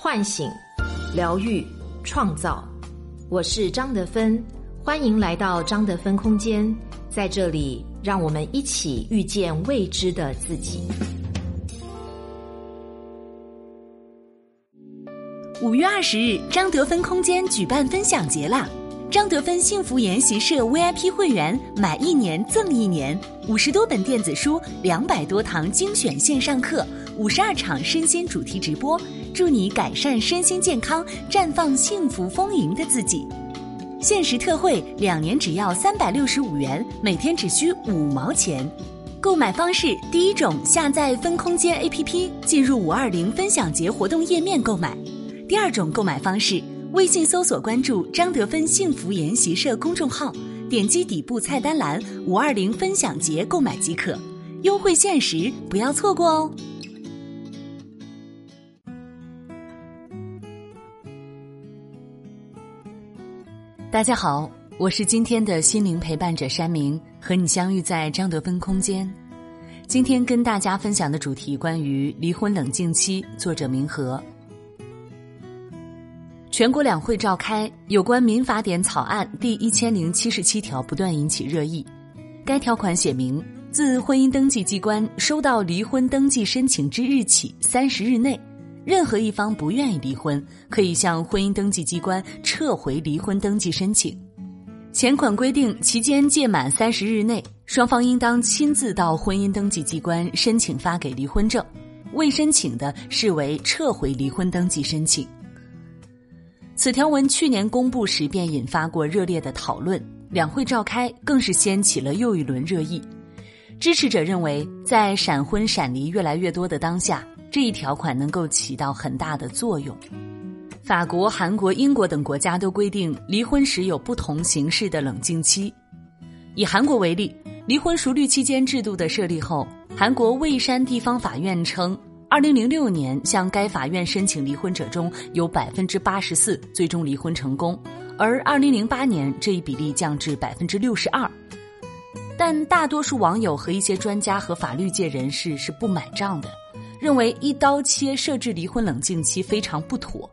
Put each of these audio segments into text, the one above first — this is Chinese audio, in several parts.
唤醒、疗愈、创造。我是张德芬，欢迎来到张德芬空间。在这里，让我们一起遇见未知的自己。五月二十日，张德芬空间举办分享节啦！张德芬幸福研习社 VIP 会员买一年赠一年，五十多本电子书，两百多堂精选线上课，五十二场身心主题直播，助你改善身心健康，绽放幸福丰盈的自己。限时特惠，两年只要三百六十五元，每天只需五毛钱。购买方式：第一种，下载分空间 APP，进入五二零分享节活动页面购买；第二种购买方式。微信搜索关注张德芬幸福研习社公众号，点击底部菜单栏“五二零分享节”购买即可，优惠限时，不要错过哦！大家好，我是今天的心灵陪伴者山明，和你相遇在张德芬空间。今天跟大家分享的主题关于离婚冷静期，作者明和。全国两会召开，有关民法典草案第一千零七十七条不断引起热议。该条款写明，自婚姻登记机关收到离婚登记申请之日起三十日内，任何一方不愿意离婚，可以向婚姻登记机关撤回离婚登记申请。前款规定，期间届满三十日内，双方应当亲自到婚姻登记机关申请发给离婚证，未申请的视为撤回离婚登记申请。此条文去年公布时便引发过热烈的讨论，两会召开更是掀起了又一轮热议。支持者认为，在闪婚闪离越来越多的当下，这一条款能够起到很大的作用。法国、韩国、英国等国家都规定离婚时有不同形式的冷静期。以韩国为例，离婚熟虑期间制度的设立后，韩国蔚山地方法院称。二零零六年向该法院申请离婚者中有百分之八十四最终离婚成功，而二零零八年这一比例降至百分之六十二。但大多数网友和一些专家和法律界人士是不买账的，认为一刀切设置离婚冷静期非常不妥。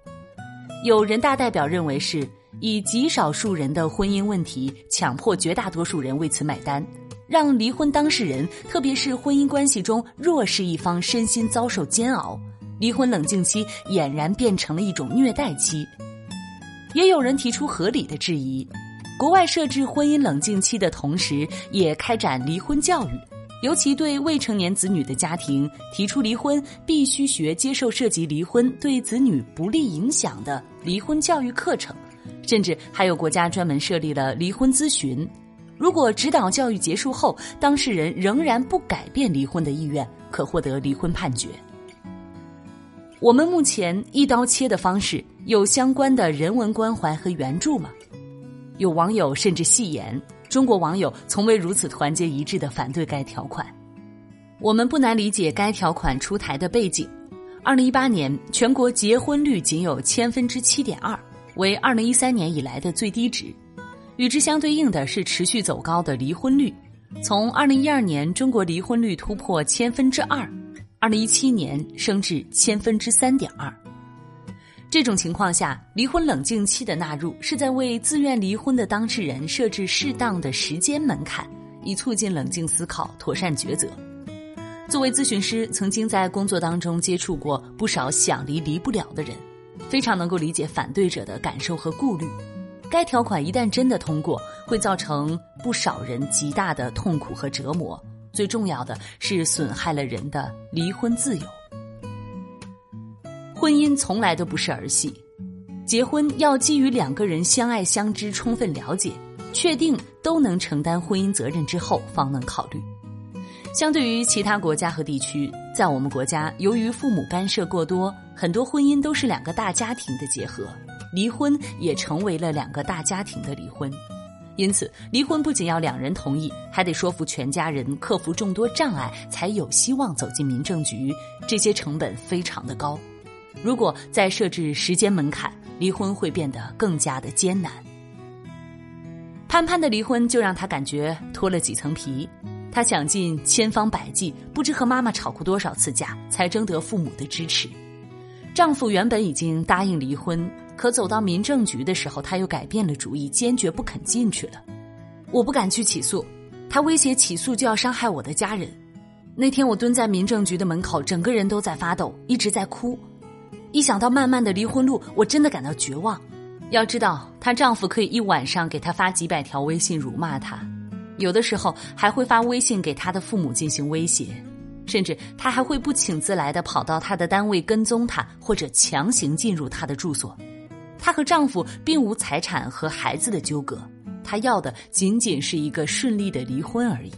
有人大代表认为是以极少数人的婚姻问题强迫绝大多数人为此买单。让离婚当事人，特别是婚姻关系中弱势一方身心遭受煎熬，离婚冷静期俨然变成了一种虐待期。也有人提出合理的质疑：国外设置婚姻冷静期的同时，也开展离婚教育，尤其对未成年子女的家庭提出离婚必须学接受涉及离婚对子女不利影响的离婚教育课程，甚至还有国家专门设立了离婚咨询。如果指导教育结束后，当事人仍然不改变离婚的意愿，可获得离婚判决。我们目前一刀切的方式有相关的人文关怀和援助吗？有网友甚至戏言，中国网友从未如此团结一致的反对该条款。我们不难理解该条款出台的背景：二零一八年全国结婚率仅有千分之七点二，为二零一三年以来的最低值。与之相对应的是持续走高的离婚率，从二零一二年中国离婚率突破千分之二，二零一七年升至千分之三点二。这种情况下，离婚冷静期的纳入是在为自愿离婚的当事人设置适当的时间门槛，以促进冷静思考、妥善抉择。作为咨询师，曾经在工作当中接触过不少想离离不了的人，非常能够理解反对者的感受和顾虑。该条款一旦真的通过，会造成不少人极大的痛苦和折磨。最重要的是，损害了人的离婚自由。婚姻从来都不是儿戏，结婚要基于两个人相爱相知、充分了解、确定都能承担婚姻责任之后，方能考虑。相对于其他国家和地区，在我们国家，由于父母干涉过多，很多婚姻都是两个大家庭的结合。离婚也成为了两个大家庭的离婚，因此离婚不仅要两人同意，还得说服全家人，克服众多障碍，才有希望走进民政局。这些成本非常的高。如果再设置时间门槛，离婚会变得更加的艰难。潘潘的离婚就让他感觉脱了几层皮，他想尽千方百计，不知和妈妈吵过多少次架，才征得父母的支持。丈夫原本已经答应离婚，可走到民政局的时候，他又改变了主意，坚决不肯进去了。我不敢去起诉，他威胁起诉就要伤害我的家人。那天我蹲在民政局的门口，整个人都在发抖，一直在哭。一想到漫漫的离婚路，我真的感到绝望。要知道，她丈夫可以一晚上给她发几百条微信辱骂她，有的时候还会发微信给她的父母进行威胁。甚至他还会不请自来的跑到她的单位跟踪她，或者强行进入她的住所。她和丈夫并无财产和孩子的纠葛，她要的仅仅是一个顺利的离婚而已。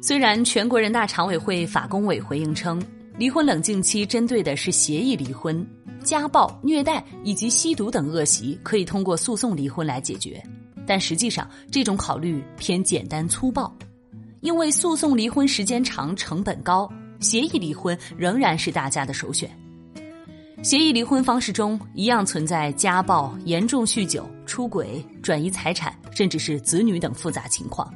虽然全国人大常委会法工委回应称，离婚冷静期针对的是协议离婚，家暴、虐待以及吸毒等恶习可以通过诉讼离婚来解决，但实际上这种考虑偏简单粗暴。因为诉讼离婚时间长、成本高，协议离婚仍然是大家的首选。协议离婚方式中一样存在家暴、严重酗酒、出轨、转移财产，甚至是子女等复杂情况，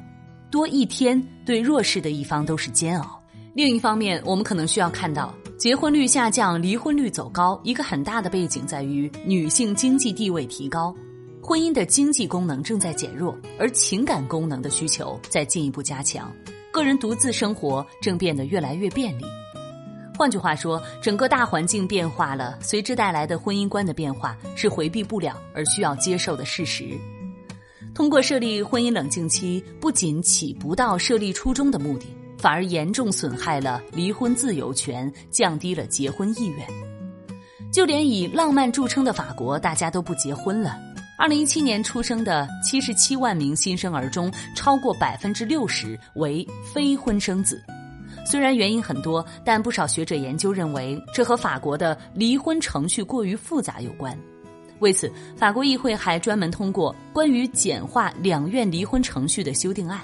多一天对弱势的一方都是煎熬。另一方面，我们可能需要看到，结婚率下降、离婚率走高，一个很大的背景在于女性经济地位提高，婚姻的经济功能正在减弱，而情感功能的需求在进一步加强。个人独自生活正变得越来越便利。换句话说，整个大环境变化了，随之带来的婚姻观的变化是回避不了而需要接受的事实。通过设立婚姻冷静期，不仅起不到设立初衷的目的，反而严重损害了离婚自由权，降低了结婚意愿。就连以浪漫著称的法国，大家都不结婚了。二零一七年出生的七十七万名新生儿中，超过百分之六十为非婚生子。虽然原因很多，但不少学者研究认为，这和法国的离婚程序过于复杂有关。为此，法国议会还专门通过关于简化两院离婚程序的修订案。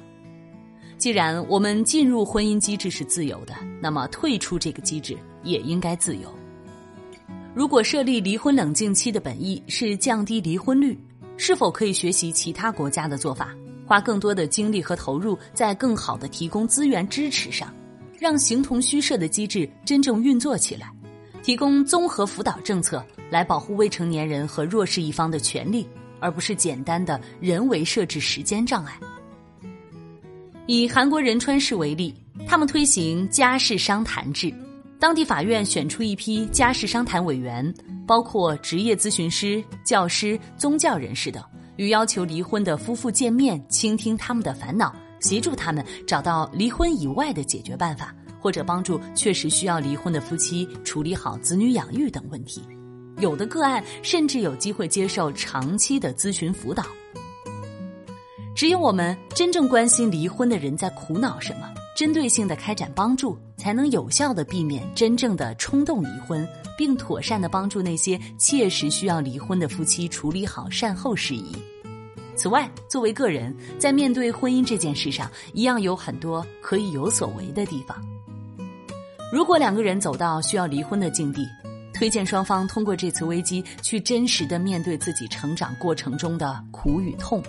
既然我们进入婚姻机制是自由的，那么退出这个机制也应该自由。如果设立离婚冷静期的本意是降低离婚率，是否可以学习其他国家的做法，花更多的精力和投入在更好的提供资源支持上，让形同虚设的机制真正运作起来，提供综合辅导政策来保护未成年人和弱势一方的权利，而不是简单的人为设置时间障碍。以韩国仁川市为例，他们推行家事商谈制。当地法院选出一批家事商谈委员，包括职业咨询师、教师、宗教人士等，与要求离婚的夫妇见面，倾听他们的烦恼，协助他们找到离婚以外的解决办法，或者帮助确实需要离婚的夫妻处理好子女养育等问题。有的个案甚至有机会接受长期的咨询辅导。只有我们真正关心离婚的人在苦恼什么。针对性的开展帮助，才能有效的避免真正的冲动离婚，并妥善的帮助那些切实需要离婚的夫妻处理好善后事宜。此外，作为个人，在面对婚姻这件事上，一样有很多可以有所为的地方。如果两个人走到需要离婚的境地，推荐双方通过这次危机去真实的面对自己成长过程中的苦与痛。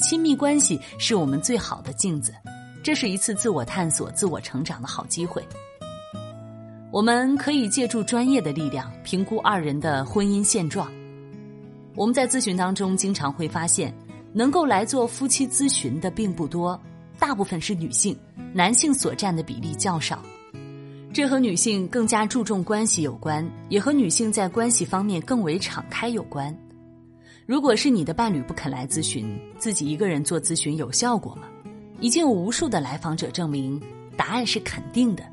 亲密关系是我们最好的镜子。这是一次自我探索、自我成长的好机会。我们可以借助专业的力量评估二人的婚姻现状。我们在咨询当中经常会发现，能够来做夫妻咨询的并不多，大部分是女性，男性所占的比例较少。这和女性更加注重关系有关，也和女性在关系方面更为敞开有关。如果是你的伴侣不肯来咨询，自己一个人做咨询有效果吗？已经有无数的来访者证明，答案是肯定的。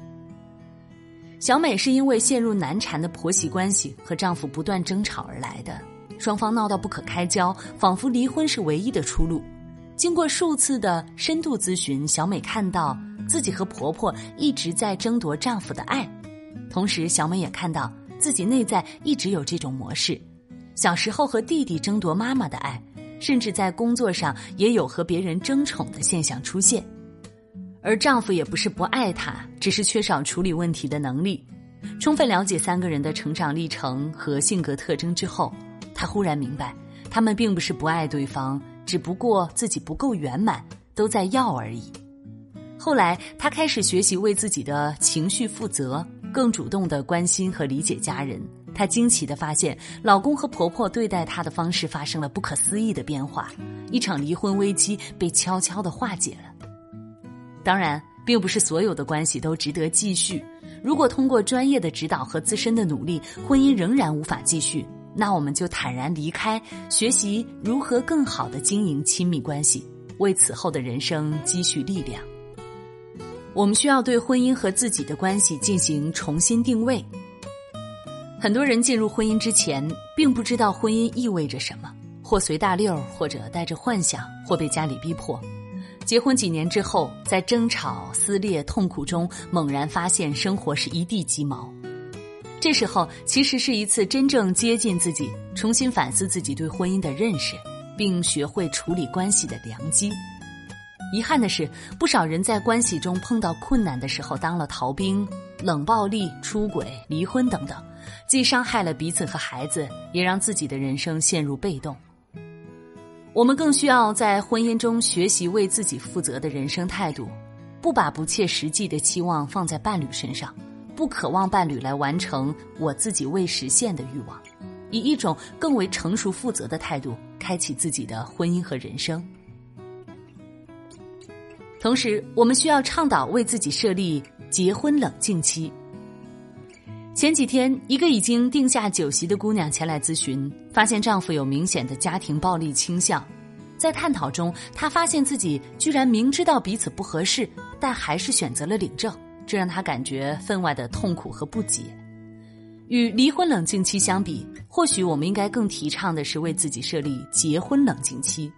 小美是因为陷入难缠的婆媳关系和丈夫不断争吵而来的，双方闹到不可开交，仿佛离婚是唯一的出路。经过数次的深度咨询，小美看到自己和婆婆一直在争夺丈夫的爱，同时小美也看到自己内在一直有这种模式：小时候和弟弟争夺妈妈的爱。甚至在工作上也有和别人争宠的现象出现，而丈夫也不是不爱她，只是缺少处理问题的能力。充分了解三个人的成长历程和性格特征之后，她忽然明白，他们并不是不爱对方，只不过自己不够圆满，都在要而已。后来，她开始学习为自己的情绪负责，更主动的关心和理解家人。她惊奇的发现，老公和婆婆对待她的方式发生了不可思议的变化，一场离婚危机被悄悄的化解了。当然，并不是所有的关系都值得继续。如果通过专业的指导和自身的努力，婚姻仍然无法继续，那我们就坦然离开，学习如何更好的经营亲密关系，为此后的人生积蓄力量。我们需要对婚姻和自己的关系进行重新定位。很多人进入婚姻之前，并不知道婚姻意味着什么，或随大溜，或者带着幻想，或被家里逼迫。结婚几年之后，在争吵、撕裂、痛苦中，猛然发现生活是一地鸡毛。这时候，其实是一次真正接近自己、重新反思自己对婚姻的认识，并学会处理关系的良机。遗憾的是，不少人在关系中碰到困难的时候当了逃兵，冷暴力、出轨、离婚等等，既伤害了彼此和孩子，也让自己的人生陷入被动。我们更需要在婚姻中学习为自己负责的人生态度，不把不切实际的期望放在伴侣身上，不渴望伴侣来完成我自己未实现的欲望，以一种更为成熟负责的态度开启自己的婚姻和人生。同时，我们需要倡导为自己设立结婚冷静期。前几天，一个已经定下酒席的姑娘前来咨询，发现丈夫有明显的家庭暴力倾向。在探讨中，她发现自己居然明知道彼此不合适，但还是选择了领证，这让她感觉分外的痛苦和不解。与离婚冷静期相比，或许我们应该更提倡的是为自己设立结婚冷静期。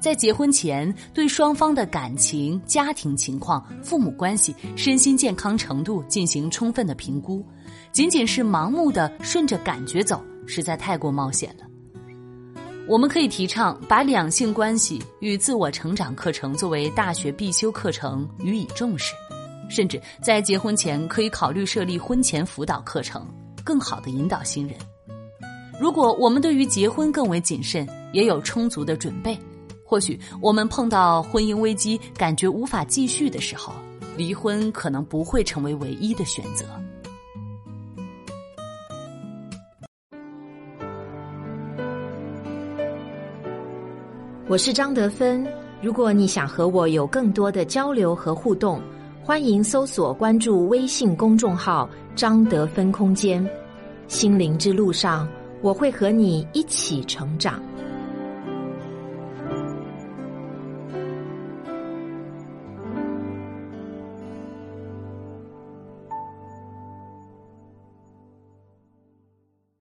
在结婚前，对双方的感情、家庭情况、父母关系、身心健康程度进行充分的评估。仅仅是盲目的顺着感觉走，实在太过冒险了。我们可以提倡把两性关系与自我成长课程作为大学必修课程予以重视，甚至在结婚前可以考虑设立婚前辅导课程，更好的引导新人。如果我们对于结婚更为谨慎，也有充足的准备。或许我们碰到婚姻危机，感觉无法继续的时候，离婚可能不会成为唯一的选择。我是张德芬。如果你想和我有更多的交流和互动，欢迎搜索关注微信公众号“张德芬空间”。心灵之路上，我会和你一起成长。